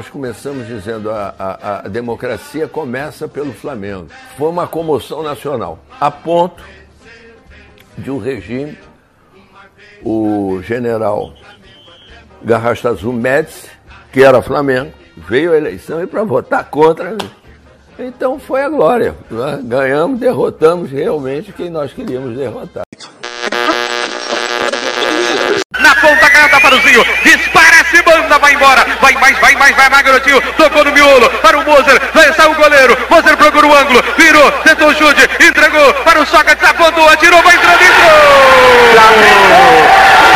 Nós começamos dizendo a, a, a democracia começa pelo Flamengo. Foi uma comoção nacional, a ponto de um regime, o general Garrastazu Médici, que era Flamengo, veio à eleição e para votar contra. Então foi a glória. Ganhamos, derrotamos realmente quem nós queríamos derrotar. Mais, garotinho, tocou no miolo, para o Moser, vai sair o goleiro, Moser procura o ângulo, virou, tentou o chute, entregou, para o Sócrates, apontou, atirou, vai entrando, entrou! Gol!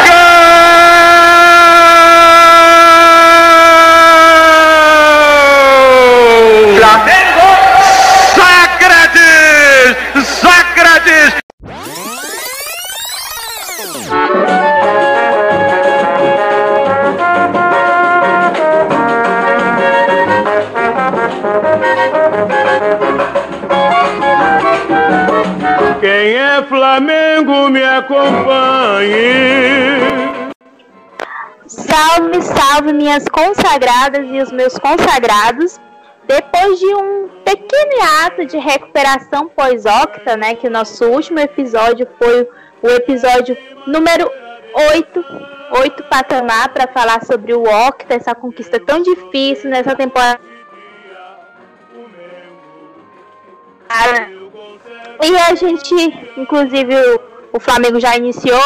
Acompanhe. Salve, salve, minhas consagradas e os meus consagrados. Depois de um pequeno ato de recuperação pós-octa, né, que o nosso último episódio foi o episódio número 8, 8 patamar, para falar sobre o octa, essa conquista tão difícil nessa temporada. E a gente, inclusive, o Flamengo já iniciou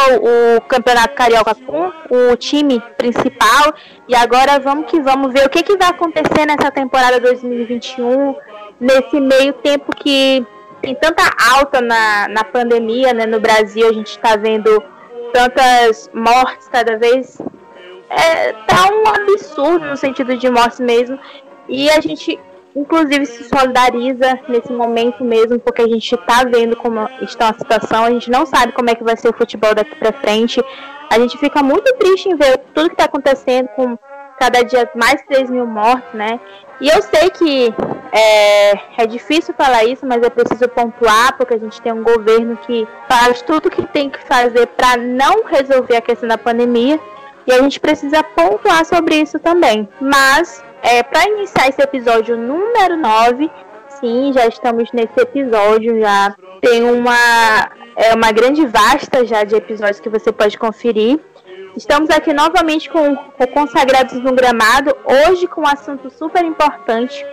o Campeonato Carioca com o time principal e agora vamos que vamos ver o que, que vai acontecer nessa temporada 2021, nesse meio tempo que tem tanta alta na, na pandemia né, no Brasil, a gente está vendo tantas mortes cada vez. É, tá um absurdo no sentido de mortes mesmo. E a gente inclusive se solidariza nesse momento mesmo, porque a gente está vendo como está a situação, a gente não sabe como é que vai ser o futebol daqui para frente. A gente fica muito triste em ver tudo que está acontecendo com cada dia mais 3 mil mortes, né? E eu sei que é, é difícil falar isso, mas é preciso pontuar, porque a gente tem um governo que faz tudo o que tem que fazer para não resolver a questão da pandemia. E a gente precisa pontuar sobre isso também. Mas é, para iniciar esse episódio número 9, sim, já estamos nesse episódio, já tem uma, é, uma grande vasta já de episódios que você pode conferir. Estamos aqui novamente com o Consagrados no Gramado, hoje com um assunto super importante.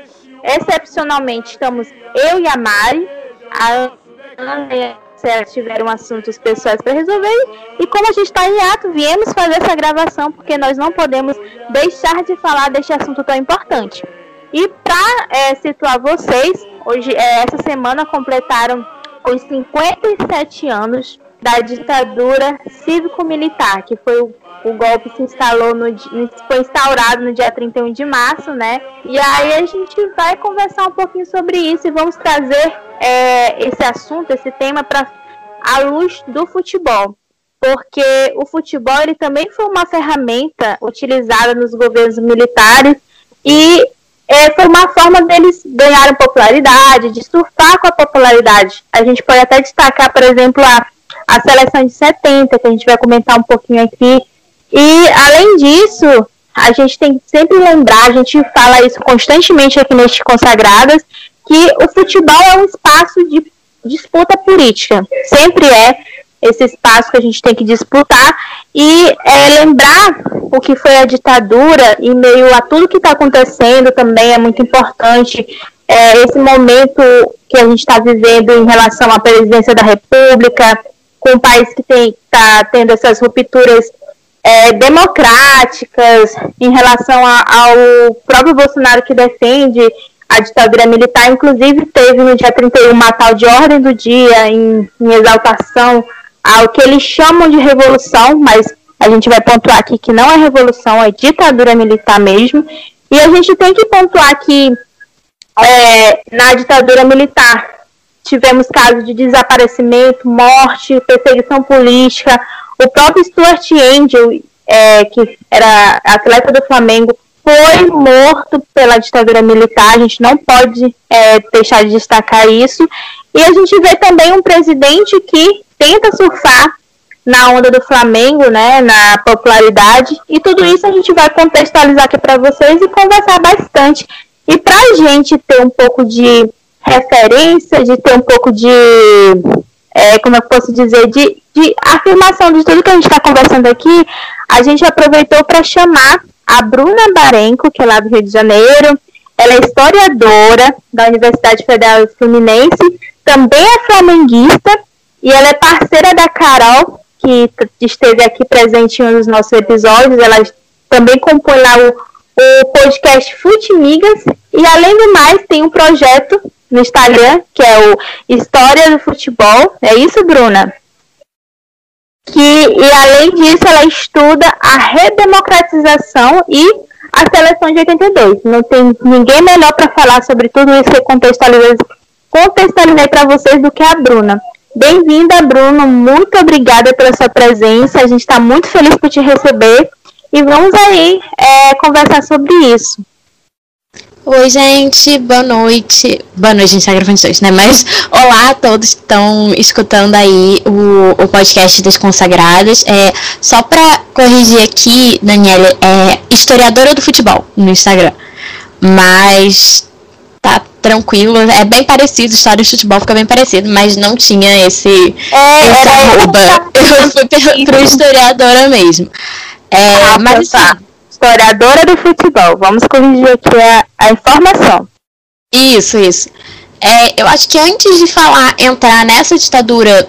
Excepcionalmente, estamos eu e a Mari, a Ana tiveram assuntos pessoais para resolver. E como a gente está em ato, viemos fazer essa gravação porque nós não podemos deixar de falar deste assunto tão importante. E para é, situar vocês, hoje, é, essa semana completaram os 57 anos da ditadura cívico-militar, que foi o, o, golpe se instalou no foi instaurado no dia 31 de março, né? E aí a gente vai conversar um pouquinho sobre isso e vamos trazer é, esse assunto, esse tema para a luz do futebol. Porque o futebol ele também foi uma ferramenta utilizada nos governos militares e é, foi uma forma deles ganharem popularidade, de surfar com a popularidade. A gente pode até destacar, por exemplo, a a seleção de 70, que a gente vai comentar um pouquinho aqui. E, além disso, a gente tem que sempre lembrar, a gente fala isso constantemente aqui neste Consagradas, que o futebol é um espaço de disputa política. Sempre é esse espaço que a gente tem que disputar e é, lembrar o que foi a ditadura em meio a tudo que está acontecendo também é muito importante. É, esse momento que a gente está vivendo em relação à presidência da República, com um país que está tendo essas rupturas é, democráticas em relação a, ao próprio Bolsonaro que defende a ditadura militar, inclusive teve no dia 31 uma tal de ordem do dia em, em exaltação ao que eles chamam de revolução, mas a gente vai pontuar aqui que não é revolução, é ditadura militar mesmo. E a gente tem que pontuar que é, na ditadura militar tivemos casos de desaparecimento, morte, perseguição política. O próprio Stuart Angel, é, que era atleta do Flamengo, foi morto pela ditadura militar. A gente não pode é, deixar de destacar isso. E a gente vê também um presidente que tenta surfar na onda do Flamengo, né, na popularidade. E tudo isso a gente vai contextualizar aqui para vocês e conversar bastante. E para a gente ter um pouco de referência, de ter um pouco de, é, como eu posso dizer, de, de afirmação de tudo que a gente está conversando aqui, a gente aproveitou para chamar a Bruna Barenco, que é lá do Rio de Janeiro. Ela é historiadora da Universidade Federal Fluminense, também é flamenguista e ela é parceira da Carol, que esteve aqui presente em um dos nossos episódios. Ela também compõe lá o, o podcast Futimigas. E além do mais, tem um projeto no Instagram, que é o História do Futebol. É isso, Bruna? Que, e além disso, ela estuda a redemocratização e a seleção de 82. Não tem ninguém melhor para falar sobre tudo isso que contextualizei, contextualizei para vocês do que a Bruna. Bem-vinda, Bruno. Muito obrigada pela sua presença. A gente está muito feliz por te receber. E vamos aí é, conversar sobre isso. Oi, gente, boa noite. Boa noite, a gente tá gravando né? Mas olá a todos que estão escutando aí o, o podcast das consagradas. É, só para corrigir aqui, Daniela, é historiadora do futebol no Instagram. Mas tá tranquilo. É bem parecido, história de futebol fica bem parecido, mas não tinha esse, é, esse arroba. Eu fui pro historiadora mesmo. É, ah, mas tá. assim, Historiadora do futebol. Vamos corrigir aqui a, a informação. Isso, isso. É, eu acho que antes de falar, entrar nessa ditadura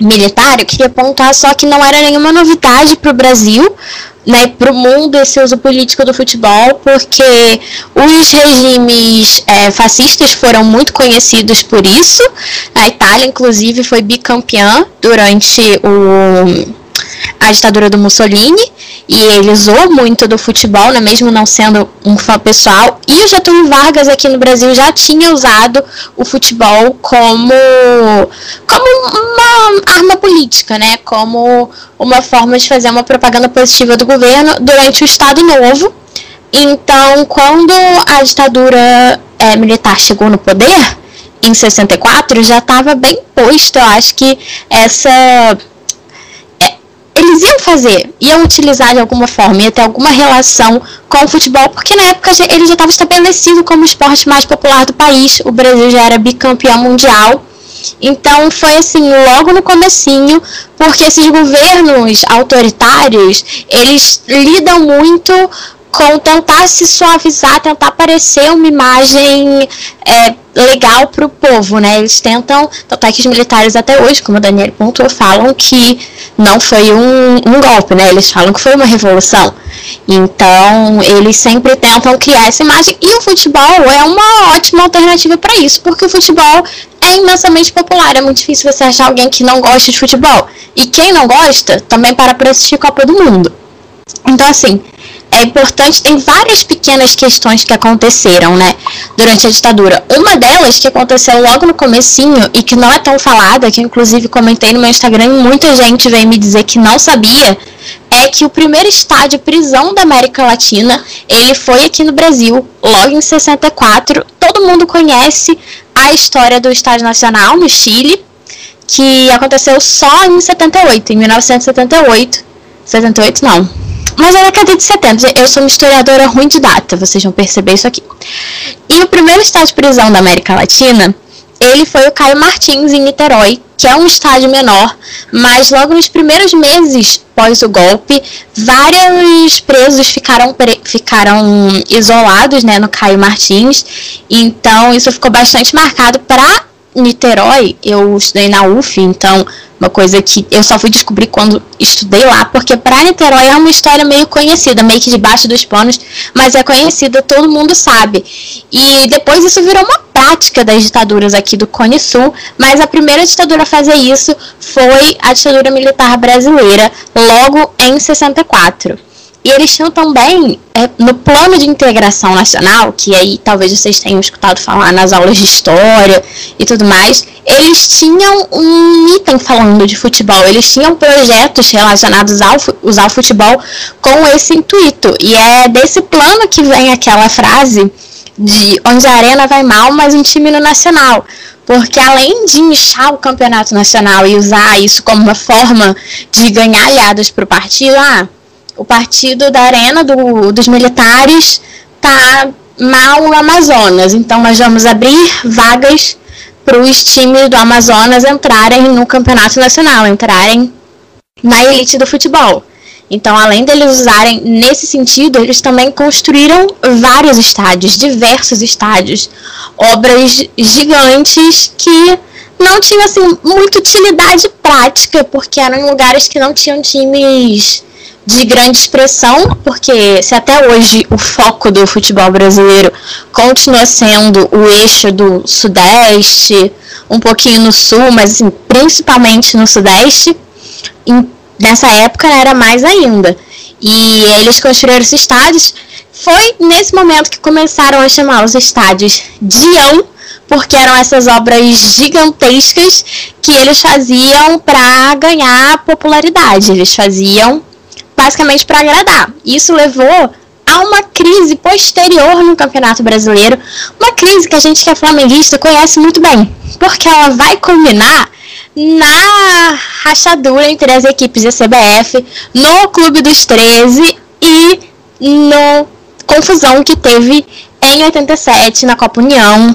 militar, eu queria apontar só que não era nenhuma novidade para o Brasil, né, para o mundo esse uso político do futebol, porque os regimes é, fascistas foram muito conhecidos por isso. A Itália, inclusive, foi bicampeã durante o, a ditadura do Mussolini e ele usou muito do futebol, né, mesmo não sendo um fã pessoal. E o Getúlio Vargas aqui no Brasil já tinha usado o futebol como, como uma arma política, né, como uma forma de fazer uma propaganda positiva do governo durante o Estado Novo. Então, quando a ditadura é, militar chegou no poder, em 64, já estava bem posto, eu acho que essa eles iam fazer, iam utilizar de alguma forma, ia ter alguma relação com o futebol, porque na época ele já estava estabelecido como o esporte mais popular do país. O Brasil já era bicampeão mundial. Então foi assim, logo no comecinho, porque esses governos autoritários, eles lidam muito com tentar se suavizar, tentar parecer uma imagem é, legal para o povo, né? Eles tentam, tanto é que os militares até hoje, como o Daniel pontuou, falam que não foi um, um golpe, né? Eles falam que foi uma revolução. Então, eles sempre tentam criar essa imagem e o futebol é uma ótima alternativa para isso, porque o futebol é imensamente popular. É muito difícil você achar alguém que não gosta de futebol. E quem não gosta também para para assistir Copa do Mundo. Então, assim, é importante, tem várias pequenas questões que aconteceram, né, durante a ditadura. Uma delas que aconteceu logo no comecinho e que não é tão falada, que inclusive comentei no meu Instagram e muita gente veio me dizer que não sabia, é que o primeiro estádio prisão da América Latina, ele foi aqui no Brasil, logo em 64. Todo mundo conhece a história do Estádio Nacional no Chile, que aconteceu só em 78, em 1978. 78 não, mas é década de 70. Eu sou uma historiadora ruim de data, vocês vão perceber isso aqui. E o primeiro estádio de prisão da América Latina, ele foi o Caio Martins, em Niterói, que é um estádio menor, mas logo nos primeiros meses pós o golpe, vários presos ficaram, ficaram isolados né, no Caio Martins, então isso ficou bastante marcado para Niterói. Eu estudei na UF, então uma coisa que eu só fui descobrir quando estudei lá, porque para Niterói é uma história meio conhecida, meio que debaixo dos panos, mas é conhecida, todo mundo sabe. E depois isso virou uma prática das ditaduras aqui do Cone Sul, mas a primeira ditadura a fazer isso foi a ditadura militar brasileira, logo em 64. E eles tinham também, é, no plano de integração nacional, que aí talvez vocês tenham escutado falar nas aulas de história e tudo mais, eles tinham um item falando de futebol, eles tinham projetos relacionados ao usar o futebol com esse intuito. E é desse plano que vem aquela frase de onde a arena vai mal, mas um time no nacional. porque além de inchar o campeonato nacional e usar isso como uma forma de ganhar aliados para o partido, ah, o partido da Arena do, dos Militares tá mal Amazonas, então nós vamos abrir vagas para os times do Amazonas entrarem no campeonato nacional, entrarem na elite do futebol. Então, além deles usarem nesse sentido, eles também construíram vários estádios, diversos estádios, obras gigantes que não tinham assim muita utilidade prática, porque eram lugares que não tinham times de grande expressão, porque se até hoje o foco do futebol brasileiro continua sendo o eixo do Sudeste, um pouquinho no Sul, mas assim, principalmente no Sudeste, nessa época era mais ainda. E eles construíram esses estádios. Foi nesse momento que começaram a chamar os estádios Dião, porque eram essas obras gigantescas que eles faziam para ganhar popularidade. Eles faziam basicamente para agradar. Isso levou a uma crise posterior no Campeonato Brasileiro, uma crise que a gente que é flamenguista conhece muito bem, porque ela vai culminar na rachadura entre as equipes da CBF, no Clube dos 13 e no confusão que teve em 87 na Copa União.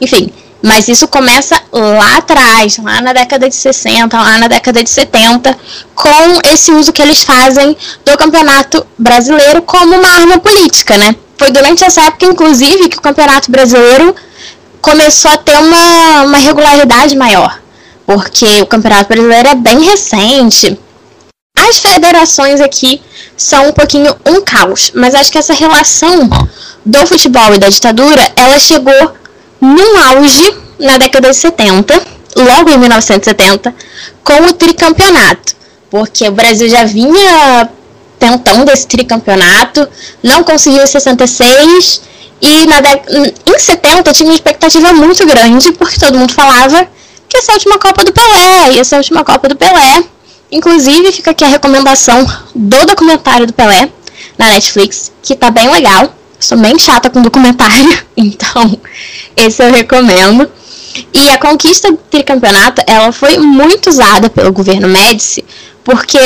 Enfim, mas isso começa lá atrás, lá na década de 60, lá na década de 70, com esse uso que eles fazem do Campeonato Brasileiro como uma arma política, né? Foi durante essa época, inclusive, que o Campeonato Brasileiro começou a ter uma, uma regularidade maior porque o Campeonato Brasileiro é bem recente. As federações aqui são um pouquinho um caos, mas acho que essa relação do futebol e da ditadura, ela chegou num auge na década de 70, logo em 1970, com o tricampeonato, porque o Brasil já vinha tentando esse tricampeonato, não conseguiu em 66 e na em 70 tinha uma expectativa muito grande, porque todo mundo falava que essa é a última Copa do Pelé, e essa a última Copa do Pelé. Inclusive, fica aqui a recomendação do documentário do Pelé na Netflix, que tá bem legal. Sou bem chata com documentário, então esse eu recomendo. E a conquista do tricampeonato, ela foi muito usada pelo governo Médici, porque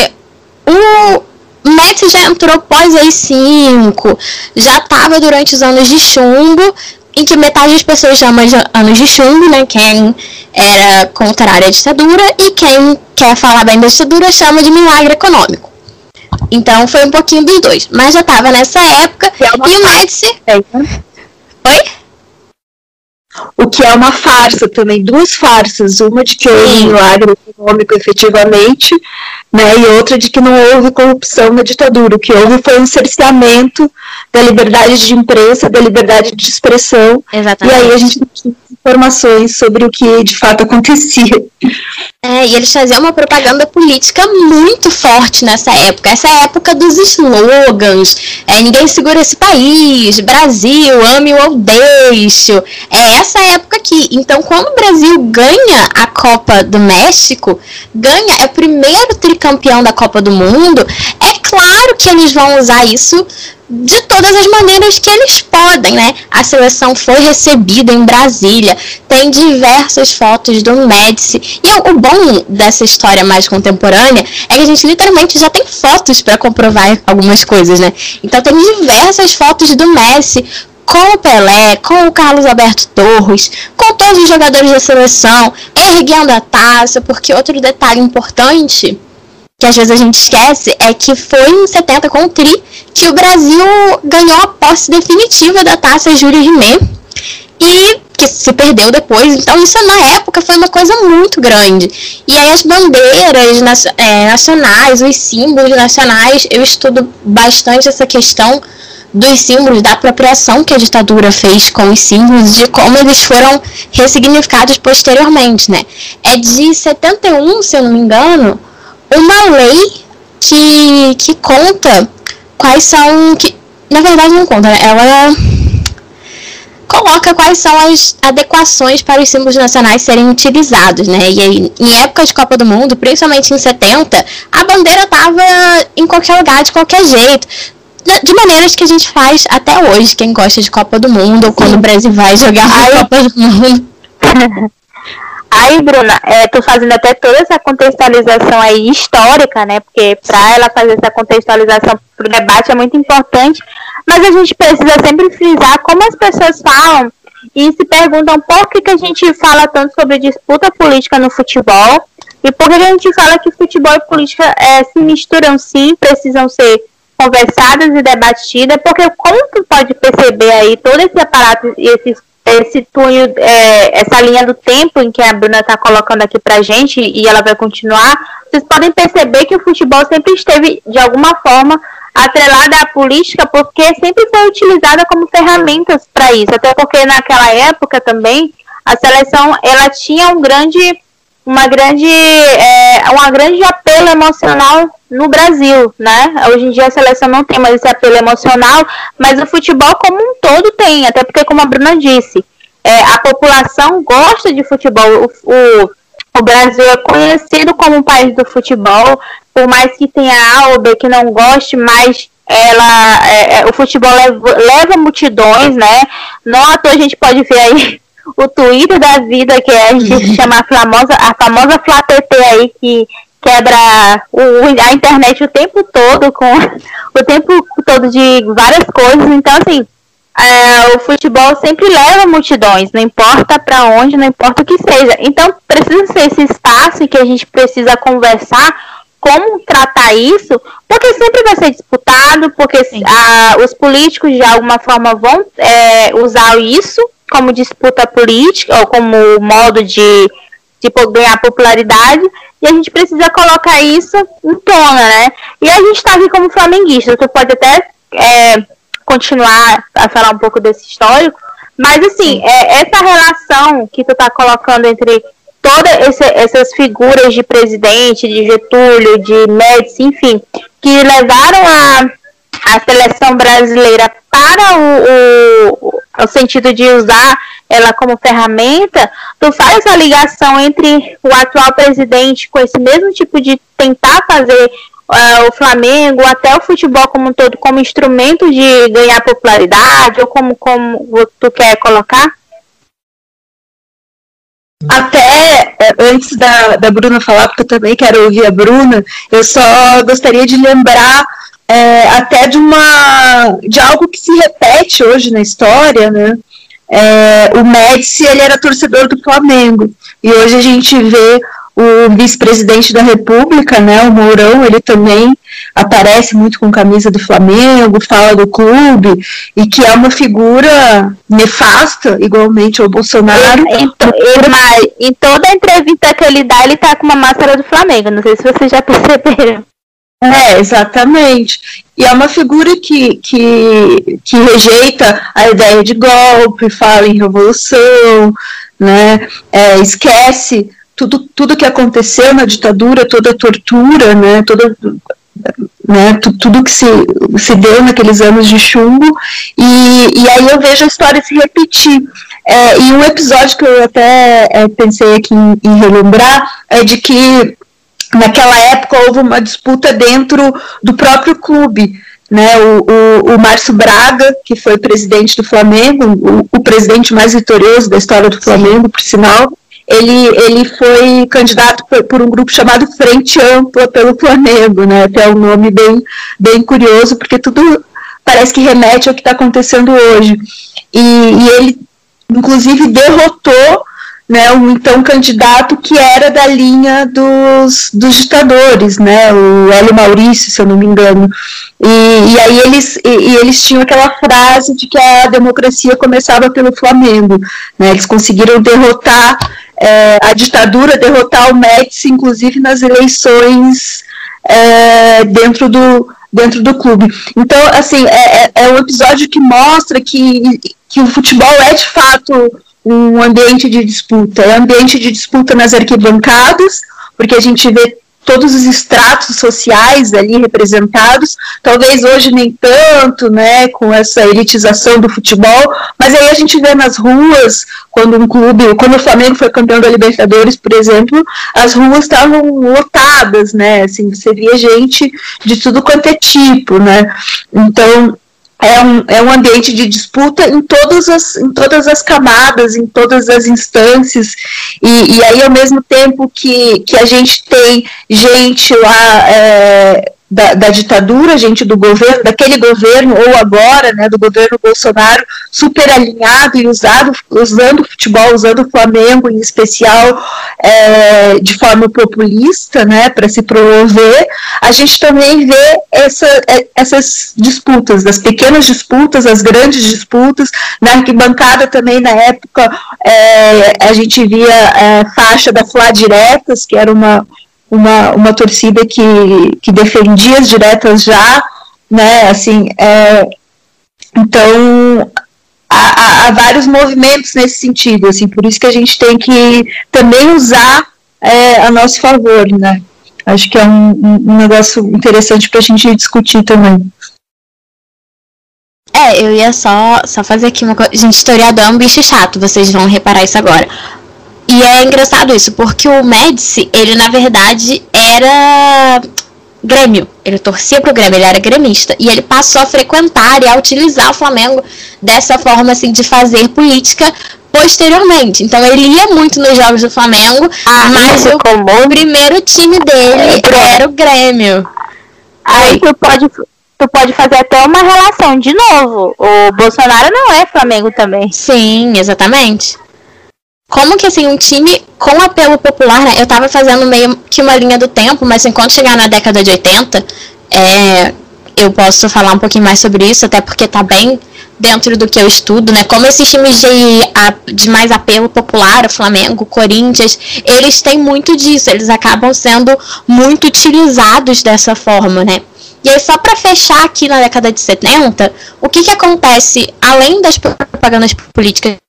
o Médici já entrou pós AI-5, já estava durante os anos de chumbo, em que metade das pessoas chama de anos de chumbo, né? Quem era contrário à ditadura, e quem quer falar bem da ditadura chama de milagre econômico. Então foi um pouquinho dos dois. Mas já estava nessa época. É e o Médici. Oi? O que é uma farsa também, duas farsas, uma de que houve um milagre econômico efetivamente, né, e outra de que não houve corrupção na ditadura. O que houve foi um cerceamento da liberdade de imprensa, da liberdade de expressão. Exatamente. E aí a gente não tinha informações sobre o que de fato acontecia. É, e eles faziam uma propaganda política muito forte nessa época. Essa é época dos slogans. É, ninguém segura esse país. Brasil, ame ou deixo. É essa época aqui. Então, quando o Brasil ganha a Copa do México, ganha, é o primeiro tricampeão da Copa do Mundo, é claro que eles vão usar isso de todas as maneiras que eles podem, né? A seleção foi recebida em Brasília, tem diversas fotos do Médici. E o, bom dessa história mais contemporânea é que a gente literalmente já tem fotos para comprovar algumas coisas, né? Então tem diversas fotos do Messi com o Pelé, com o Carlos Alberto Torres, com todos os jogadores da seleção, erguendo a taça, porque outro detalhe importante que às vezes a gente esquece é que foi em 70 com o Tri que o Brasil ganhou a posse definitiva da taça Júlio Rimet e que se perdeu depois. Então isso na época foi uma coisa muito grande. E aí as bandeiras é, nacionais, os símbolos nacionais, eu estudo bastante essa questão dos símbolos, da apropriação que a ditadura fez com os símbolos, de como eles foram ressignificados posteriormente, né? É de 71, se eu não me engano, uma lei que, que conta quais são. Que, na verdade, não conta, né? Ela coloca quais são as adequações para os símbolos nacionais serem utilizados, né? E aí, em época de Copa do Mundo, principalmente em 70, a bandeira tava em qualquer lugar, de qualquer jeito. De maneiras que a gente faz até hoje, quem gosta de Copa do Mundo, ou quando o Brasil vai jogar a Copa do Mundo. Aí, Bruna, é, tô fazendo até toda essa contextualização aí histórica, né? Porque para ela fazer essa contextualização pro debate é muito importante, mas a gente precisa sempre frisar como as pessoas falam e se perguntam por que, que a gente fala tanto sobre disputa política no futebol e por que a gente fala que futebol e política é, se misturam sim, precisam ser conversadas e debatidas, porque como tu pode perceber aí todo esse aparato e esses esse túnel, é, essa linha do tempo em que a Bruna está colocando aqui para gente e ela vai continuar, vocês podem perceber que o futebol sempre esteve de alguma forma atrelada à política, porque sempre foi utilizada como ferramentas para isso, até porque naquela época também a seleção ela tinha um grande uma grande é, uma grande apelo emocional no Brasil, né? Hoje em dia a seleção não tem mais esse apelo emocional, mas o futebol como um todo tem, até porque como a Bruna disse, é, a população gosta de futebol. O, o, o, Brasil é conhecido como um país do futebol, por mais que tenha A B que não goste, mas ela, é, é o futebol leva, leva multidões, né? Não à toa a gente pode ver aí o Twitter da vida, que é, a gente chama a famosa, a famosa FlaTT aí, que quebra o, a internet o tempo todo, com o tempo todo de várias coisas. Então, assim, é, o futebol sempre leva multidões, não importa para onde, não importa o que seja. Então, precisa ser esse espaço que a gente precisa conversar como tratar isso, porque sempre vai ser disputado, porque a, os políticos de alguma forma vão é, usar isso como disputa política ou como modo de, de ganhar popularidade e a gente precisa colocar isso em tona, né? E a gente está aqui como flamenguista, tu pode até é, continuar a falar um pouco desse histórico, mas assim, é, essa relação que tu está colocando entre todas essas figuras de presidente, de Getúlio, de Médici, enfim, que levaram a, a seleção brasileira para o, o, o sentido de usar ela como ferramenta, tu faz essa ligação entre o atual presidente com esse mesmo tipo de tentar fazer uh, o Flamengo, até o futebol como um todo, como instrumento de ganhar popularidade, ou como, como tu quer colocar? Até é, antes da, da Bruna falar, porque eu também quero ouvir a Bruna, eu só gostaria de lembrar é, até de uma de algo que se repete hoje na história, né? É, o Médici ele era torcedor do Flamengo e hoje a gente vê o vice-presidente da República, né, o Mourão, ele também aparece muito com camisa do Flamengo, fala do clube, e que é uma figura nefasta, igualmente ao Bolsonaro. Em, em, em toda a entrevista que ele dá, ele tá com uma máscara do Flamengo, não sei se vocês já perceberam. É, exatamente. E é uma figura que, que, que rejeita a ideia de golpe, fala em revolução, né, é, esquece tudo, tudo que aconteceu na ditadura, toda a tortura, né, toda, né, tudo que se, se deu naqueles anos de chumbo, e, e aí eu vejo a história se repetir. É, e um episódio que eu até é, pensei aqui em, em relembrar é de que naquela época houve uma disputa dentro do próprio clube. Né, o, o, o Márcio Braga, que foi presidente do Flamengo, o, o presidente mais vitorioso da história do Flamengo, por sinal, ele, ele foi candidato por, por, um grupo chamado Frente Ampla pelo Flamengo, né? Até um nome bem, bem curioso, porque tudo parece que remete ao que está acontecendo hoje. E, e, ele, inclusive, derrotou né, um então candidato que era da linha dos, dos ditadores, né, o Hélio Maurício, se eu não me engano. E, e aí eles, e, e, eles tinham aquela frase de que a democracia começava pelo Flamengo. Né, eles conseguiram derrotar é, a ditadura, derrotar o Médici, inclusive nas eleições é, dentro do dentro do clube. Então, assim, é, é, é um episódio que mostra que, que o futebol é de fato um ambiente de disputa. É ambiente de disputa nas arquibancadas, porque a gente vê todos os estratos sociais ali representados, talvez hoje nem tanto, né, com essa elitização do futebol, mas aí a gente vê nas ruas, quando um clube, quando o Flamengo foi campeão da Libertadores, por exemplo, as ruas estavam lotadas, né, assim, você via gente de tudo quanto é tipo, né, então é um, é um ambiente de disputa em todas as, em todas as camadas, em todas as instâncias, e, e aí ao mesmo tempo que, que a gente tem gente lá é, da, da, ditadura, gente do governo, daquele governo, ou agora, né, do governo Bolsonaro, super alinhado e usado, usando o futebol, usando o Flamengo em especial é, de forma populista, né, para se promover, a gente também vê essa, é, essas disputas, das pequenas disputas, as grandes disputas, na arquibancada também na época é, a gente via é, faixa da Flá Diretas, que era uma uma, uma torcida que, que defendia as diretas já, né, assim, é, então há, há, vários movimentos nesse sentido, assim, por isso que a gente tem que também usar é, a nosso favor, né, acho que é um, um negócio interessante para a gente discutir também. É, eu ia só, só fazer aqui uma coisa. Gente, historiador é um bicho chato, vocês vão reparar isso agora. E é engraçado isso, porque o Médici, ele na verdade era Grêmio. Ele torcia pro Grêmio, ele era gremista. E ele passou a frequentar e a utilizar o Flamengo dessa forma assim de fazer política posteriormente. Então ele ia muito nos jogos do Flamengo, ah, mas o comum. primeiro time dele é, era o Grêmio. Aí tu pode, tu pode fazer até uma relação de novo. O Bolsonaro não é Flamengo também. Sim, exatamente como que assim, um time com apelo popular, né? Eu tava fazendo meio que uma linha do tempo, mas enquanto chegar na década de 80, é, eu posso falar um pouquinho mais sobre isso, até porque tá bem dentro do que eu estudo, né? Como esses times de, de mais apelo popular, o Flamengo, Corinthians, eles têm muito disso, eles acabam sendo muito utilizados dessa forma, né? E aí, só para fechar aqui na década de 70, o que, que acontece além das propagandas políticas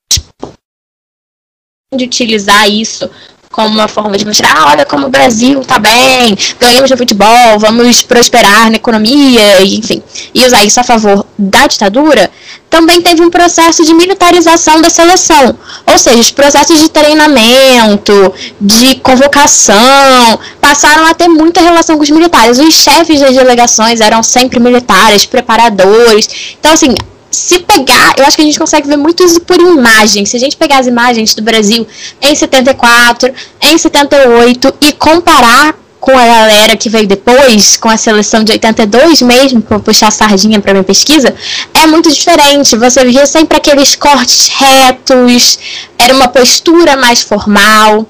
de utilizar isso como uma forma de mostrar, ah, olha como o Brasil tá bem, ganhamos no futebol, vamos prosperar na economia, enfim, e usar isso a favor da ditadura, também teve um processo de militarização da seleção, ou seja, os processos de treinamento, de convocação, passaram a ter muita relação com os militares. Os chefes das delegações eram sempre militares, preparadores. Então, assim, se pegar, eu acho que a gente consegue ver muito isso por imagem. Se a gente pegar as imagens do Brasil em 74, em 78 e comparar com a galera que veio depois, com a seleção de 82 mesmo, para puxar a sardinha para minha pesquisa, é muito diferente. Você via sempre aqueles cortes retos, era uma postura mais formal.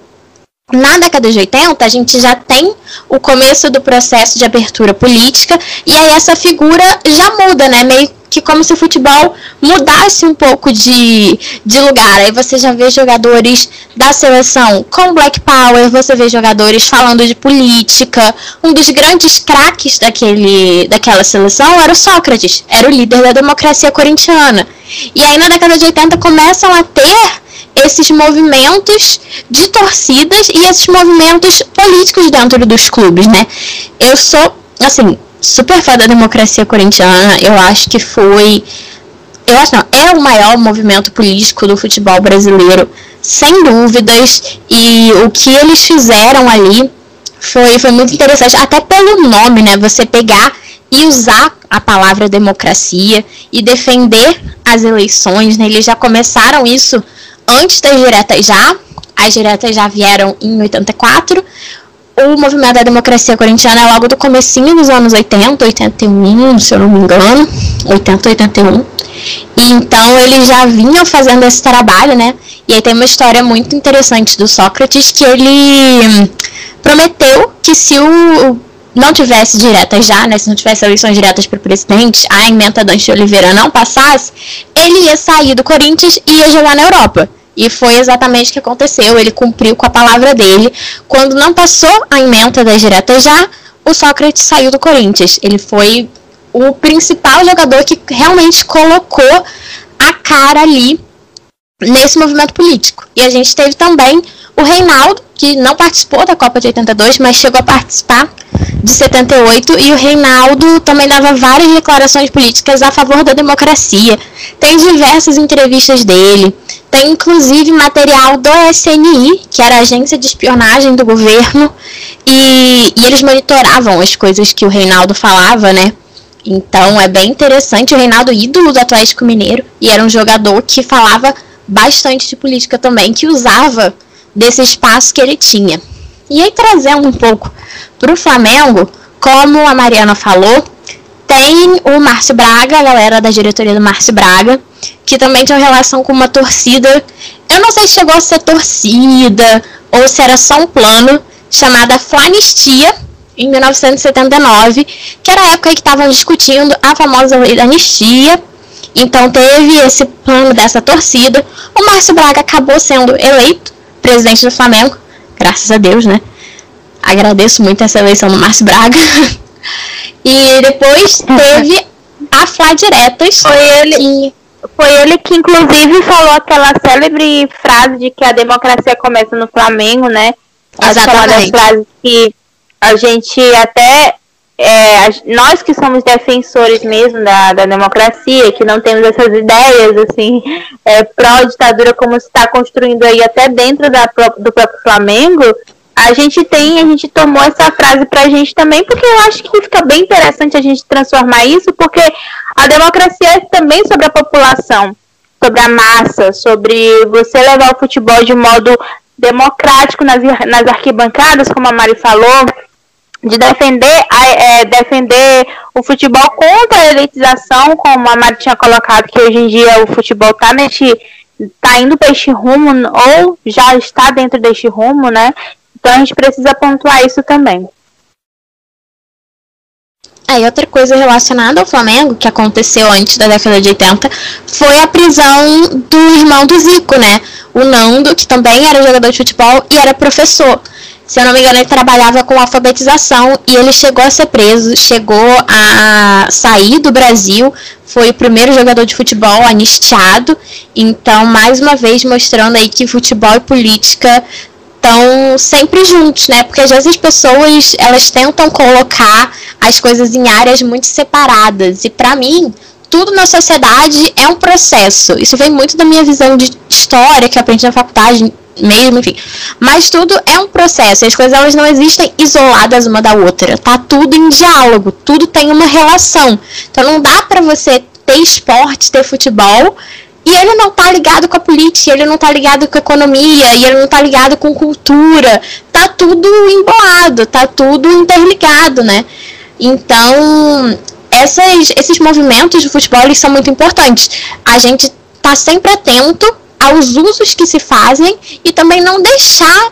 Na década de 80, a gente já tem o começo do processo de abertura política, e aí essa figura já muda, né? Meio que como se o futebol mudasse um pouco de, de lugar. Aí você já vê jogadores da seleção com Black Power, você vê jogadores falando de política. Um dos grandes craques daquele, daquela seleção era o Sócrates, era o líder da democracia corintiana. E aí na década de 80 começam a ter esses movimentos de torcidas e esses movimentos políticos dentro dos clubes, né? Eu sou, assim, super fã da democracia corintiana. Eu acho que foi. Eu acho não, é o maior movimento político do futebol brasileiro, sem dúvidas. E o que eles fizeram ali foi, foi muito interessante, até pelo nome, né? Você pegar e usar a palavra democracia e defender as eleições, né? Eles já começaram isso antes das diretas já. As diretas já vieram em 84 o movimento da democracia corintiana é logo do comecinho dos anos 80, 81, se eu não me engano, 80, 81. E então eles já vinham fazendo esse trabalho, né? E aí tem uma história muito interessante do Sócrates que ele prometeu que se o não tivesse diretas já, né, se não tivesse eleições diretas para o presidente, a emenda Dante Oliveira não passasse, ele ia sair do Corinthians e ia jogar na Europa. E foi exatamente o que aconteceu. Ele cumpriu com a palavra dele. Quando não passou a emenda das diretas já, o Sócrates saiu do Corinthians. Ele foi o principal jogador que realmente colocou a cara ali nesse movimento político. E a gente teve também o Reinaldo, que não participou da Copa de 82, mas chegou a participar de 78, e o Reinaldo também dava várias declarações políticas a favor da democracia. Tem diversas entrevistas dele, tem inclusive material do SNI, que era a agência de espionagem do governo, e, e eles monitoravam as coisas que o Reinaldo falava, né? Então é bem interessante. O Reinaldo, ídolo do Atlético Mineiro, e era um jogador que falava bastante de política também, que usava desse espaço que ele tinha. E aí, trazendo um pouco para o Flamengo, como a Mariana falou, tem o Márcio Braga, a galera da diretoria do Márcio Braga, que também tinha relação com uma torcida. Eu não sei se chegou a ser torcida ou se era só um plano, chamada Flanistia, em 1979, que era a época que estavam discutindo a famosa lei da anistia. Então teve esse plano dessa torcida. O Márcio Braga acabou sendo eleito presidente do Flamengo, graças a Deus, né? Agradeço muito essa eleição do Márcio Braga. e depois teve a Flá Diretas. Foi ele. Que... Foi ele que, inclusive, falou aquela célebre frase de que a democracia começa no Flamengo, né? Exatamente. Aquela frase que a gente até é, nós que somos defensores mesmo da, da democracia, que não temos essas ideias assim é, pró-ditadura como se está construindo aí até dentro da, do próprio Flamengo, a gente tem, a gente tomou essa frase para a gente também, porque eu acho que fica bem interessante a gente transformar isso, porque a democracia é também sobre a população, sobre a massa, sobre você levar o futebol de modo democrático nas, nas arquibancadas, como a Mari falou, de defender, é, defender o futebol contra a elitização, como a Mari tinha colocado, que hoje em dia o futebol está neste tá indo para este rumo ou já está dentro deste rumo, né? Então a gente precisa pontuar isso também. Aí outra coisa relacionada ao Flamengo, que aconteceu antes da década de 80, foi a prisão do irmão do Zico, né? O Nando, que também era jogador de futebol e era professor. Se eu não me engano, ele trabalhava com alfabetização e ele chegou a ser preso, chegou a sair do Brasil, foi o primeiro jogador de futebol anistiado. Então, mais uma vez, mostrando aí que futebol e política estão sempre juntos, né? Porque às vezes as pessoas elas tentam colocar as coisas em áreas muito separadas. E para mim, tudo na sociedade é um processo. Isso vem muito da minha visão de história que eu aprendi na faculdade mesmo, enfim. Mas tudo é um processo, as coisas elas não existem isoladas uma da outra. Tá tudo em diálogo, tudo tem uma relação. Então não dá para você ter esporte, ter futebol e ele não tá ligado com a política, ele não tá ligado com a economia, e ele não tá ligado com cultura. Tá tudo embolado, tá tudo interligado, né? Então, essas, esses movimentos de futebol eles são muito importantes. A gente tá sempre atento aos usos que se fazem e também não deixar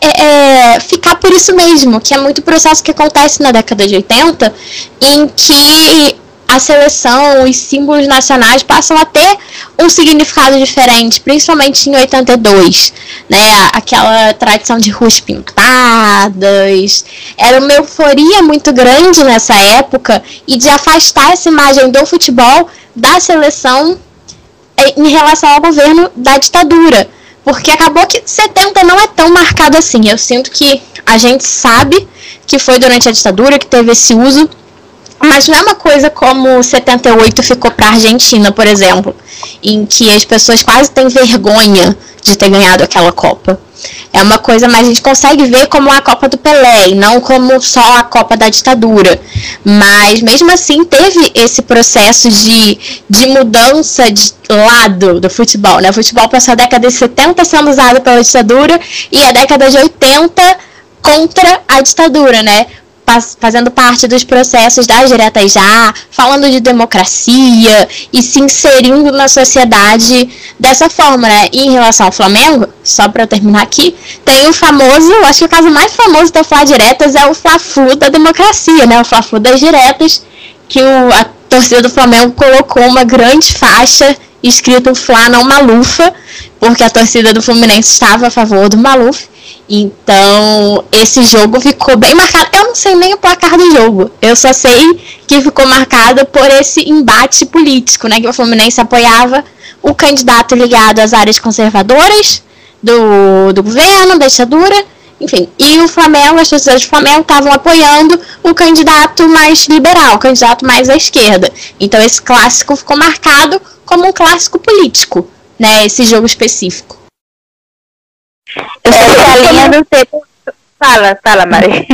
é, é, ficar por isso mesmo, que é muito processo que acontece na década de 80, em que a seleção, os símbolos nacionais passam a ter um significado diferente, principalmente em 82, né? Aquela tradição de ruas pintadas, era uma euforia muito grande nessa época e de afastar essa imagem do futebol da seleção em relação ao governo da ditadura. Porque acabou que 70 não é tão marcado assim. Eu sinto que a gente sabe que foi durante a ditadura que teve esse uso, mas não é uma coisa como 78 ficou para a Argentina, por exemplo, em que as pessoas quase têm vergonha de ter ganhado aquela Copa. É uma coisa mais a gente consegue ver como a Copa do Pelé e não como só a Copa da ditadura. Mas mesmo assim teve esse processo de, de mudança de lado do futebol. Né? O futebol passou a década de 70 sendo usado pela ditadura e a década de 80 contra a ditadura, né? Fazendo parte dos processos das diretas já, falando de democracia e se inserindo na sociedade dessa forma, né? E em relação ao Flamengo, só para terminar aqui, tem o famoso, acho que o caso mais famoso da Fla Diretas é o Fla-Flu da democracia, né? O Fla-Flu das diretas, que o, a torcida do Flamengo colocou uma grande faixa escrito Fla não Malufa, porque a torcida do Fluminense estava a favor do Maluf. Então, esse jogo ficou bem marcado. Eu não sei nem o placar do jogo. Eu só sei que ficou marcado por esse embate político, né? Que o Fluminense apoiava o candidato ligado às áreas conservadoras do, do governo, da ditadura, enfim. E o Flamengo, as pessoas do Flamengo estavam apoiando o candidato mais liberal, o candidato mais à esquerda. Então, esse clássico ficou marcado como um clássico político, né? Esse jogo específico. Essa linha do tempo. Fala, fala, Maria.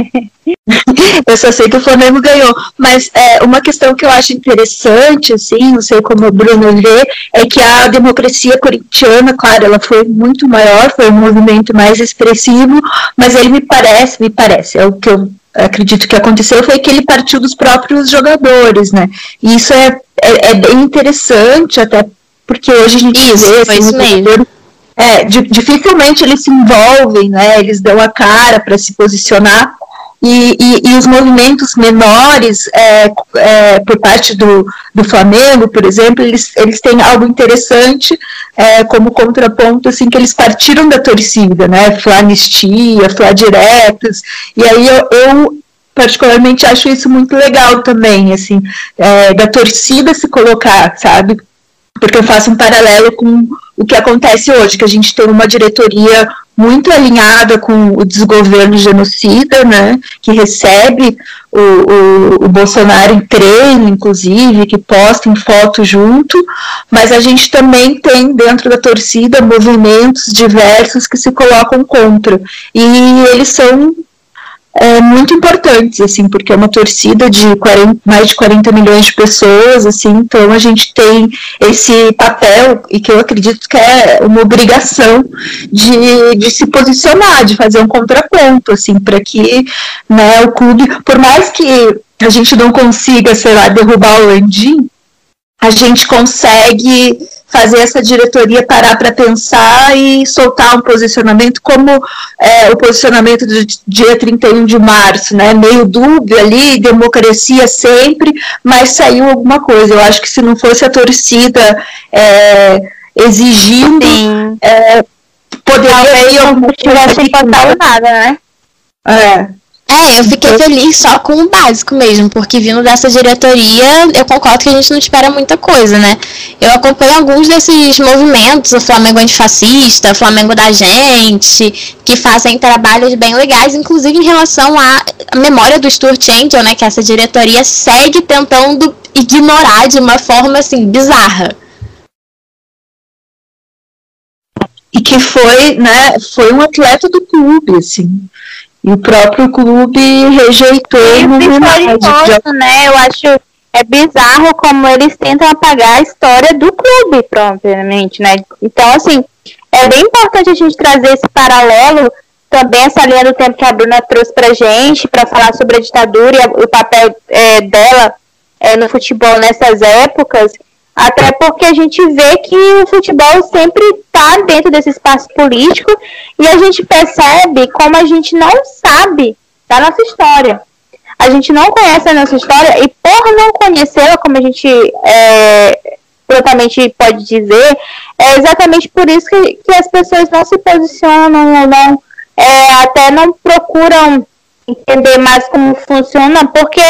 eu só sei que o Flamengo ganhou. Mas é, uma questão que eu acho interessante, assim, não sei como o Bruno vê, é que a democracia corintiana, claro, ela foi muito maior, foi um movimento mais expressivo, mas ele me parece, me parece, é o que eu acredito que aconteceu, foi que ele partiu dos próprios jogadores, né? E isso é, é, é bem interessante, até porque hoje a gente isso, vê assim, jogadores é, dificilmente eles se envolvem, né? Eles dão a cara para se posicionar. E, e, e, os movimentos menores, é, é, por parte do, do Flamengo, por exemplo, eles, eles têm algo interessante é, como contraponto, assim, que eles partiram da torcida, né? Flá anistia, Flá diretos, e aí eu, eu particularmente acho isso muito legal também, assim, é, da torcida se colocar, sabe? Porque eu faço um paralelo com o que acontece hoje, que a gente tem uma diretoria muito alinhada com o desgoverno genocida, né, que recebe o, o, o, Bolsonaro em treino, inclusive, que posta em foto junto, mas a gente também tem dentro da torcida movimentos diversos que se colocam contra, e eles são é, muito importantes, assim, porque é uma torcida de 40, mais de 40 milhões de pessoas, assim, então a gente tem esse papel, e que eu acredito que é uma obrigação de, de se posicionar, de fazer um contraponto, assim, para que né, o clube, por mais que a gente não consiga, sei lá, derrubar o Landim, a gente consegue fazer essa diretoria parar para pensar e soltar um posicionamento como é, o posicionamento do dia 31 de março, né? Meio dúbio ali, democracia sempre, mas saiu alguma coisa. Eu acho que se não fosse a torcida é, exigindo, é, poderia não tivesse nada, né? É. É, eu fiquei feliz só com o básico mesmo, porque vindo dessa diretoria, eu concordo que a gente não espera muita coisa, né? Eu acompanho alguns desses movimentos, o Flamengo Antifascista, o Flamengo da Gente, que fazem trabalhos bem legais, inclusive em relação à memória do Stuart Angel, né? Que essa diretoria segue tentando ignorar de uma forma, assim, bizarra. E que foi, né, foi um atleta do clube, assim. E o próprio clube rejeitou o né? Eu acho é bizarro como eles tentam apagar a história do clube, propriamente, né? Então, assim, é bem importante a gente trazer esse paralelo, também essa linha do tempo que a Bruna trouxe pra gente, para falar sobre a ditadura e o papel é, dela é, no futebol nessas épocas, até porque a gente vê que o futebol sempre está dentro desse espaço político e a gente percebe como a gente não sabe da nossa história. A gente não conhece a nossa história e por não conhecê-la, como a gente é, pode dizer, é exatamente por isso que, que as pessoas não se posicionam, não, é, até não procuram entender mais como funciona, porque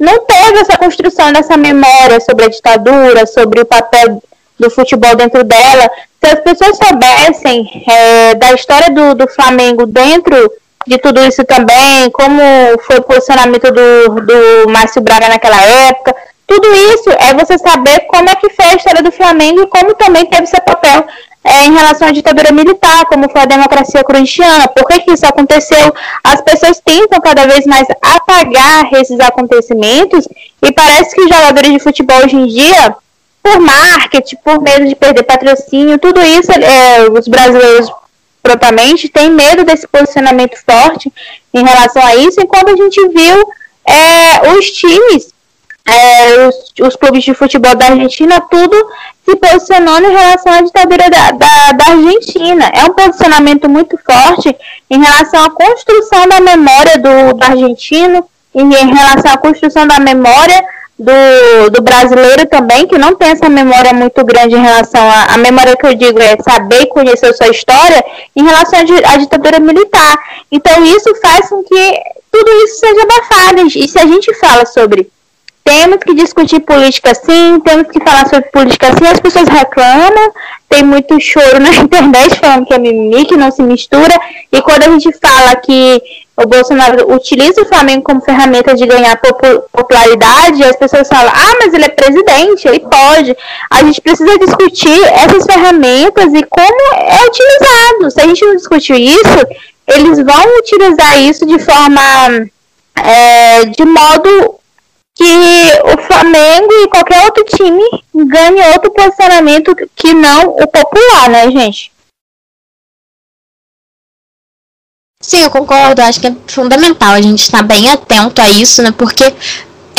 não teve essa construção dessa memória sobre a ditadura, sobre o papel do futebol dentro dela. Se as pessoas soubessem é, da história do, do Flamengo dentro de tudo isso também, como foi o posicionamento do, do Márcio Braga naquela época, tudo isso é você saber como é que foi a história do Flamengo e como também teve seu papel é, em relação à ditadura militar, como foi a democracia corintiana, por que, que isso aconteceu? As pessoas tentam cada vez mais apagar esses acontecimentos e parece que os jogadores de futebol hoje em dia, por marketing, por medo de perder patrocínio, tudo isso, é, os brasileiros propriamente têm medo desse posicionamento forte em relação a isso, enquanto a gente viu é, os times é, os, os, clubes de futebol da Argentina, tudo se posicionando em relação à ditadura da, da, da, Argentina. É um posicionamento muito forte em relação à construção da memória do, do argentino, em, em relação à construção da memória do, do brasileiro também, que não tem essa memória muito grande em relação à, memória que eu digo é saber e conhecer sua história em relação à, à ditadura militar. Então isso faz com que tudo isso seja abafado. E se a gente fala sobre temos que discutir política sim, temos que falar sobre política sim, as pessoas reclamam, tem muito choro na internet falando que é mimimi, que não se mistura, e quando a gente fala que o Bolsonaro utiliza o Flamengo como ferramenta de ganhar popularidade, as pessoas falam, ah, mas ele é presidente, ele pode. A gente precisa discutir essas ferramentas e como é utilizado. Se a gente não discutir isso, eles vão utilizar isso de forma é, de modo que o Flamengo e qualquer outro time ganhe outro posicionamento que não o popular, né, gente? Sim, eu concordo. Acho que é fundamental a gente estar bem atento a isso, né? Porque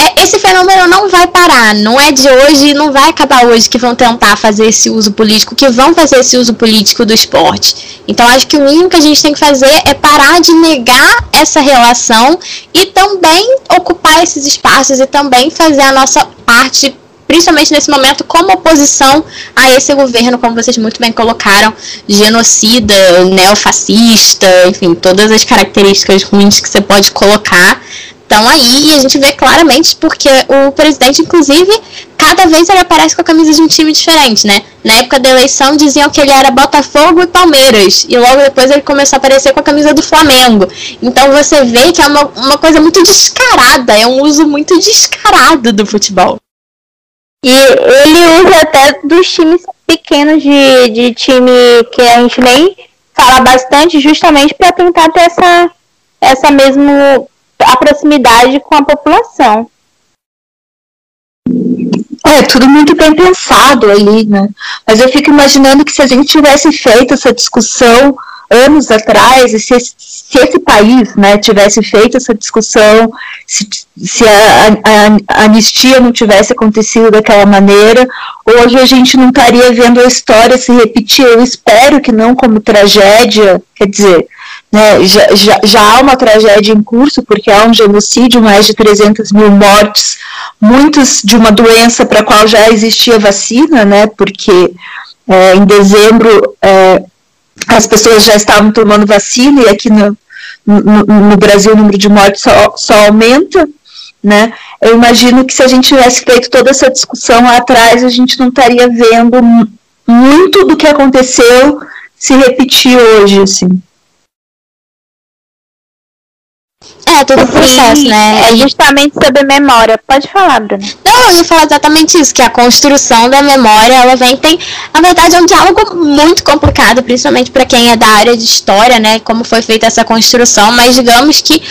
é, esse fenômeno não vai parar. Não é de hoje, não vai acabar hoje que vão tentar fazer esse uso político, que vão fazer esse uso político do esporte. Então, acho que o mínimo que a gente tem que fazer é parar de negar essa relação e também ocupar esses espaços e também fazer a nossa parte principalmente nesse momento, como oposição a esse governo, como vocês muito bem colocaram, genocida, neofascista, enfim, todas as características ruins que você pode colocar estão aí e a gente vê claramente porque o presidente, inclusive, cada vez ele aparece com a camisa de um time diferente, né? Na época da eleição diziam que ele era Botafogo e Palmeiras, e logo depois ele começou a aparecer com a camisa do Flamengo. Então você vê que é uma, uma coisa muito descarada, é um uso muito descarado do futebol. E ele usa até dos times pequenos de, de time que a gente nem fala bastante, justamente para tentar ter essa, essa mesma a proximidade com a população. É, tudo muito bem pensado ali, né? Mas eu fico imaginando que se a gente tivesse feito essa discussão anos atrás, e se esse, se esse país né, tivesse feito essa discussão, se, se a, a, a, anistia não tivesse acontecido daquela maneira, hoje a gente não estaria vendo a história se repetir. Eu espero que não como tragédia, quer dizer, né, já, já, já há uma tragédia em curso, porque há um genocídio, mais de 300 mil mortes, muitos de uma doença para a qual já existia vacina, né, porque é, em dezembro é, as pessoas já estavam tomando vacina e aqui no, no, no Brasil o número de mortes só, só, aumenta, né? Eu imagino que se a gente tivesse feito toda essa discussão lá atrás, a gente não estaria vendo muito do que aconteceu se repetir hoje, assim. É, todo o processo, né? É justamente sobre memória. Pode falar, Bruna. Não, eu ia falar exatamente isso, que a construção da memória, ela vem, tem, na verdade, é um diálogo muito complicado, principalmente para quem é da área de história, né? Como foi feita essa construção, mas digamos que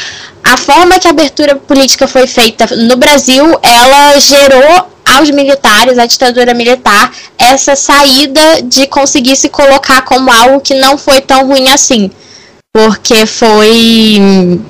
a forma que a abertura política foi feita no Brasil, ela gerou aos militares, à ditadura militar, essa saída de conseguir se colocar como algo que não foi tão ruim assim. Porque foi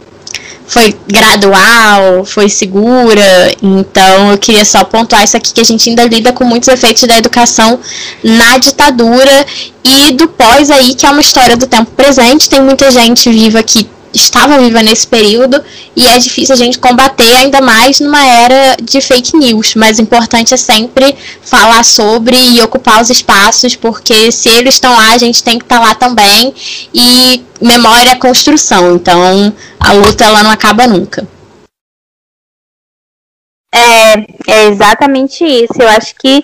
foi gradual, foi segura. Então eu queria só pontuar isso aqui que a gente ainda lida com muitos efeitos da educação na ditadura e do pós aí, que é uma história do tempo presente. Tem muita gente viva que estava viva nesse período e é difícil a gente combater ainda mais numa era de fake news, mas o importante é sempre falar sobre e ocupar os espaços, porque se eles estão lá, a gente tem que estar tá lá também e memória é construção, então a luta ela não acaba nunca. É, é exatamente isso. Eu acho que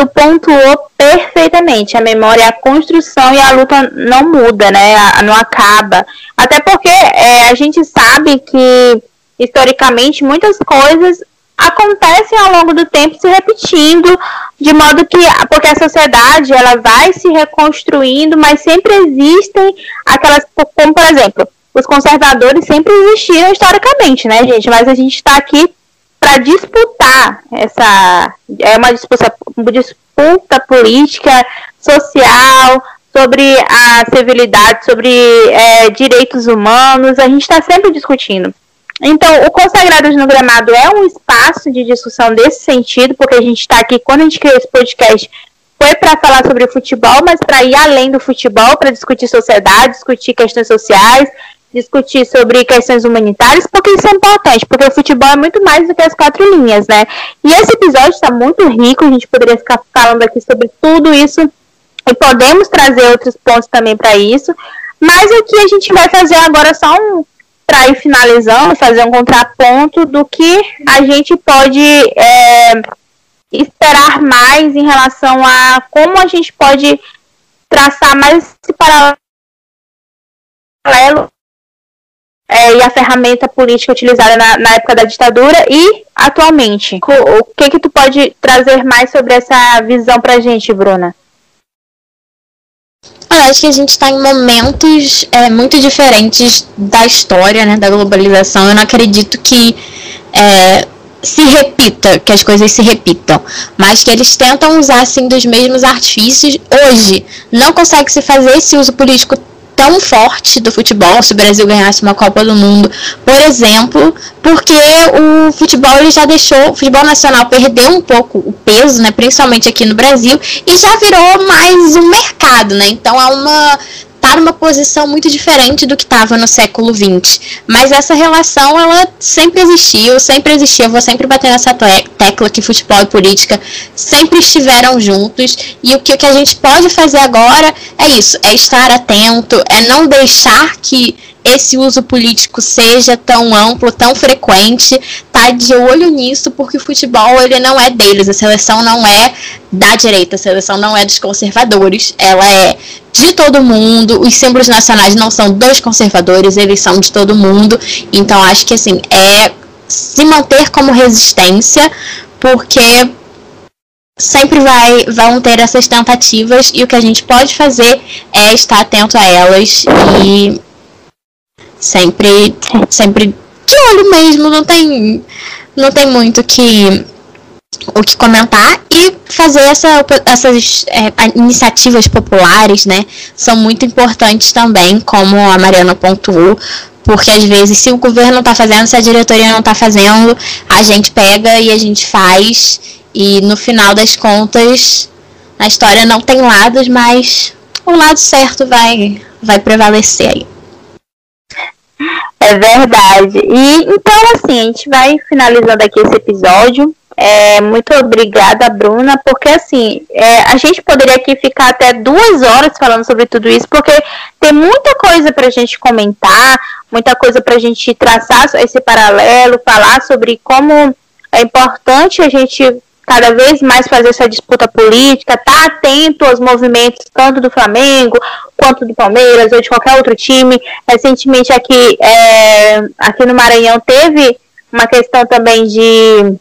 tu pontuou perfeitamente. A memória, a construção e a luta não muda, né? Não acaba. Até porque é, a gente sabe que historicamente muitas coisas acontecem ao longo do tempo se repetindo, de modo que porque a sociedade ela vai se reconstruindo, mas sempre existem aquelas, como por exemplo, os conservadores sempre existiram historicamente, né, gente? Mas a gente está aqui para disputar essa é uma disputa, disputa política, social, sobre a civilidade, sobre é, direitos humanos, a gente está sempre discutindo. Então, o Consagrados no Gramado é um espaço de discussão desse sentido, porque a gente está aqui, quando a gente criou esse podcast, foi para falar sobre futebol, mas para ir além do futebol, para discutir sociedade, discutir questões sociais, discutir sobre questões humanitárias, porque isso é importante, porque o futebol é muito mais do que as quatro linhas, né? E esse episódio está muito rico, a gente poderia ficar falando aqui sobre tudo isso e podemos trazer outros pontos também para isso, mas aqui a gente vai fazer agora só um para ir finalizando, fazer um contraponto do que a gente pode é, esperar mais em relação a como a gente pode traçar mais esse paralelo é, e a ferramenta política utilizada na, na, época da ditadura e atualmente. O, que que tu pode trazer mais sobre essa visão pra gente, Bruna? eu acho que a gente está em momentos é, muito diferentes da história, né, da globalização. Eu não acredito que é, se repita, que as coisas se repitam, mas que eles tentam usar assim dos mesmos artifícios. Hoje não consegue se fazer esse uso político tão forte do futebol se o Brasil ganhasse uma Copa do Mundo, por exemplo, porque o futebol ele já deixou, o futebol nacional perdeu um pouco o peso, né, principalmente aqui no Brasil, e já virou mais um mercado, né? Então há uma tá numa posição muito diferente do que estava no século XX. Mas essa relação, ela sempre existiu, sempre existiu. Eu vou sempre bater nessa tecla que futebol e política sempre estiveram juntos. E o que, o que a gente pode fazer agora é isso: é estar atento, é não deixar que esse uso político seja tão amplo, tão frequente, tá de olho nisso, porque o futebol ele não é deles, a seleção não é da direita, a seleção não é dos conservadores, ela é de todo mundo, os símbolos nacionais não são dos conservadores, eles são de todo mundo, então acho que assim, é se manter como resistência, porque sempre vai vão ter essas tentativas e o que a gente pode fazer é estar atento a elas e sempre, sempre de olho mesmo, não tem, não tem muito que o que comentar e fazer essa, essas é, iniciativas populares, né, são muito importantes também, como a Mariana pontuou, porque às vezes se o governo não está fazendo, se a diretoria não está fazendo, a gente pega e a gente faz e no final das contas a história não tem lados, mas o lado certo vai vai prevalecer aí. É verdade. E então, assim, a gente vai finalizando aqui esse episódio. É, muito obrigada, Bruna, porque assim, é, a gente poderia aqui ficar até duas horas falando sobre tudo isso, porque tem muita coisa para a gente comentar, muita coisa para a gente traçar esse paralelo, falar sobre como é importante a gente cada vez mais fazer essa disputa política, tá atento aos movimentos tanto do Flamengo quanto do Palmeiras ou de qualquer outro time. Recentemente aqui, é, aqui no Maranhão teve uma questão também de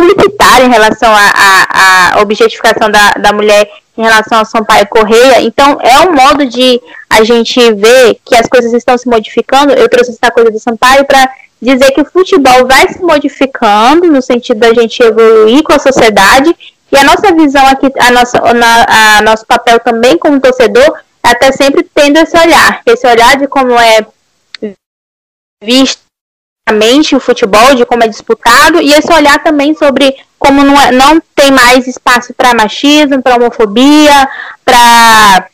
publicitária em relação à objetificação da, da mulher em relação ao Sampaio Correia. Então, é um modo de a gente ver que as coisas estão se modificando. Eu trouxe essa coisa do Sampaio para dizer que o futebol vai se modificando no sentido da gente evoluir com a sociedade e a nossa visão aqui, a nossa, a, a nosso papel também como torcedor, é até sempre tendo esse olhar, esse olhar de como é visto o futebol, de como é disputado, e esse olhar também sobre como não, é, não tem mais espaço para machismo, para homofobia, para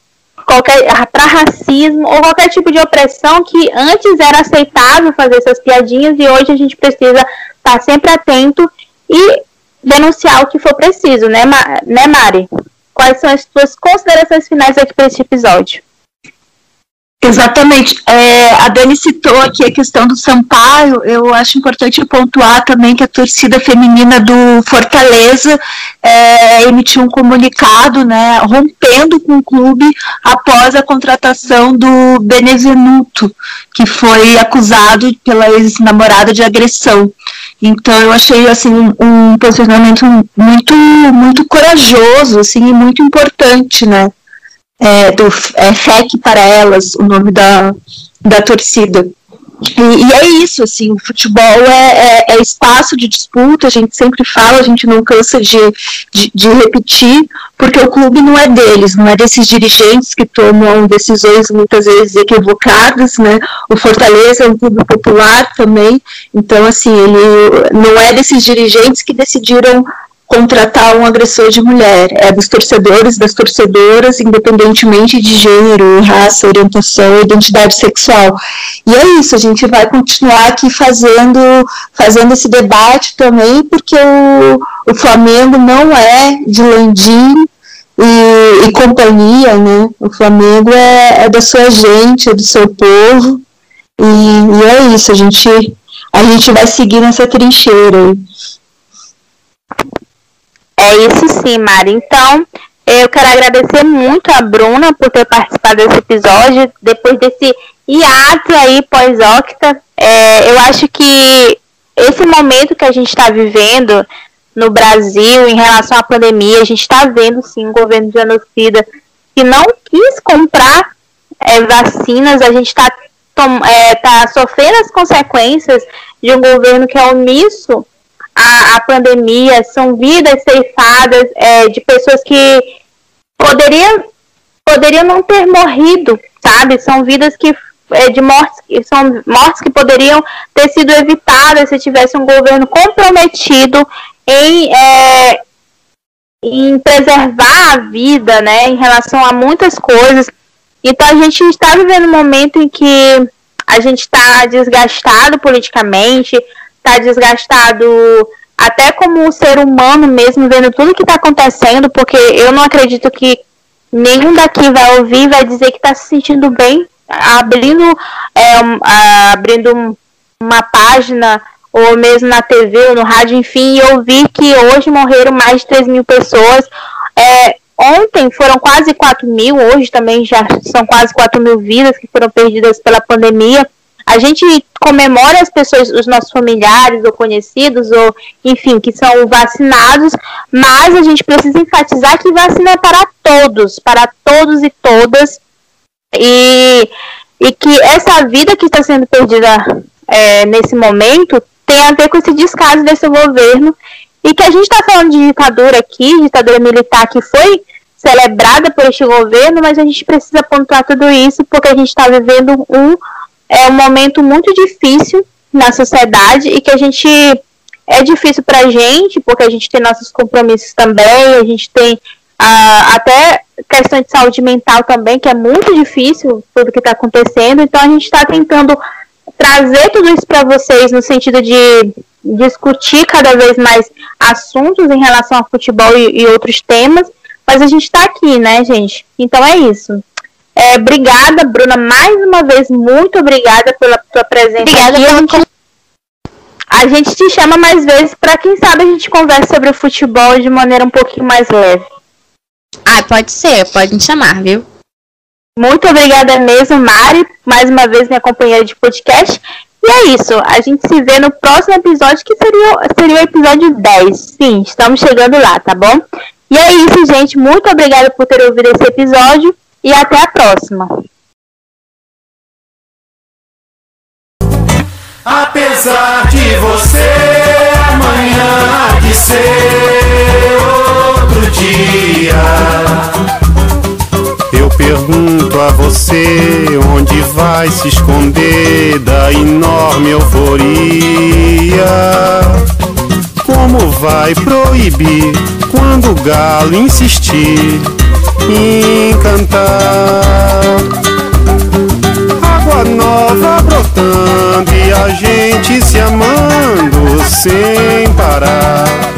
qualquer para racismo ou qualquer tipo de opressão que antes era aceitável fazer essas piadinhas e hoje a gente precisa estar tá sempre atento e denunciar o que for preciso, né, Ma né Mari? Quais são as suas considerações finais aqui para este episódio? Exatamente. É, a Dani citou aqui a questão do Sampaio. Eu acho importante pontuar também que a torcida feminina do Fortaleza é, emitiu um comunicado, né, rompendo com o clube após a contratação do Benevenuto, que foi acusado pela ex-namorada de agressão. Então eu achei assim um posicionamento muito muito corajoso, assim, e muito importante, né? É, do é, FEC para elas, o nome da, da torcida. E, e, é isso, assim, o futebol é, é, é, espaço de disputa, a gente sempre fala, a gente não cansa de, de, de, repetir, porque o clube não é deles, não é desses dirigentes que tomam decisões muitas vezes equivocadas, né? O Fortaleza é um clube popular também, então, assim, ele não é desses dirigentes que decidiram contratar um agressor de mulher, é dos torcedores, das torcedoras, independentemente de gênero, raça, orientação, identidade sexual. E é isso, a gente vai continuar aqui fazendo, fazendo esse debate também, porque o, o Flamengo não é de Landim e, e companhia, né? O Flamengo é, é, da sua gente, é do seu povo, e, e é isso, a gente, a gente vai seguir nessa trincheira aí. É isso sim, Mari. Então, eu quero agradecer muito a Bruna por ter participado desse episódio, depois desse hiato aí pós-octa. É, eu acho que esse momento que a gente está vivendo no Brasil em relação à pandemia, a gente está vendo sim um governo genocida que não quis comprar é, vacinas, a gente está é, tá sofrendo as consequências de um governo que é omisso à, à pandemia, são vidas ceifadas é, de pessoas que poderiam, poderiam não ter morrido, sabe? São vidas que é, de mortes, são mortes que poderiam ter sido evitadas se tivesse um governo comprometido em, é, em preservar a vida, né, em relação a muitas coisas. Então a gente está vivendo um momento em que a gente está desgastado politicamente, está desgastado até como ser humano mesmo, vendo tudo que está acontecendo, porque eu não acredito que nenhum daqui vai ouvir vai dizer que está se sentindo bem abrindo, é, um, abrindo uma página ou mesmo na TV ou no rádio, enfim, e eu vi que hoje morreram mais de 3 mil pessoas. É, ontem foram quase 4 mil, hoje também já são quase 4 mil vidas que foram perdidas pela pandemia. A gente comemora as pessoas, os nossos familiares ou conhecidos, ou enfim, que são vacinados, mas a gente precisa enfatizar que vacina é para todos, para todos e todas, e, e que essa vida que está sendo perdida é, nesse momento tem a ver com esse descaso desse governo. E que a gente está falando de ditadura aqui, ditadura militar que foi celebrada por este governo, mas a gente precisa pontuar tudo isso porque a gente está vivendo um, é, um momento muito difícil na sociedade e que a gente é difícil para a gente, porque a gente tem nossos compromissos também, a gente tem ah, até questão de saúde mental também, que é muito difícil tudo que está acontecendo. Então a gente está tentando trazer tudo isso para vocês no sentido de discutir cada vez mais assuntos em relação ao futebol e, e outros temas. Mas a gente está aqui, né, gente? Então é isso. É, obrigada, Bruna, mais uma vez, muito obrigada pela tua presença obrigada aqui. A gente te chama mais vezes para quem sabe a gente conversa sobre o futebol de maneira um pouquinho mais leve. Ah, pode ser, pode me chamar, viu? Muito obrigada mesmo, Mari, mais uma vez minha companheira de podcast. E é isso, a gente se vê no próximo episódio, que seria, seria o episódio 10. Sim, estamos chegando lá, tá bom? E é isso, gente. Muito obrigada por ter ouvido esse episódio e até a próxima. Apesar de você amanhã de ser outro dia. Eu pergunto a você onde vai se esconder da enorme euforia. Como vai proibir quando o galo insistir em cantar? Água nova brotando e a gente se amando sem parar.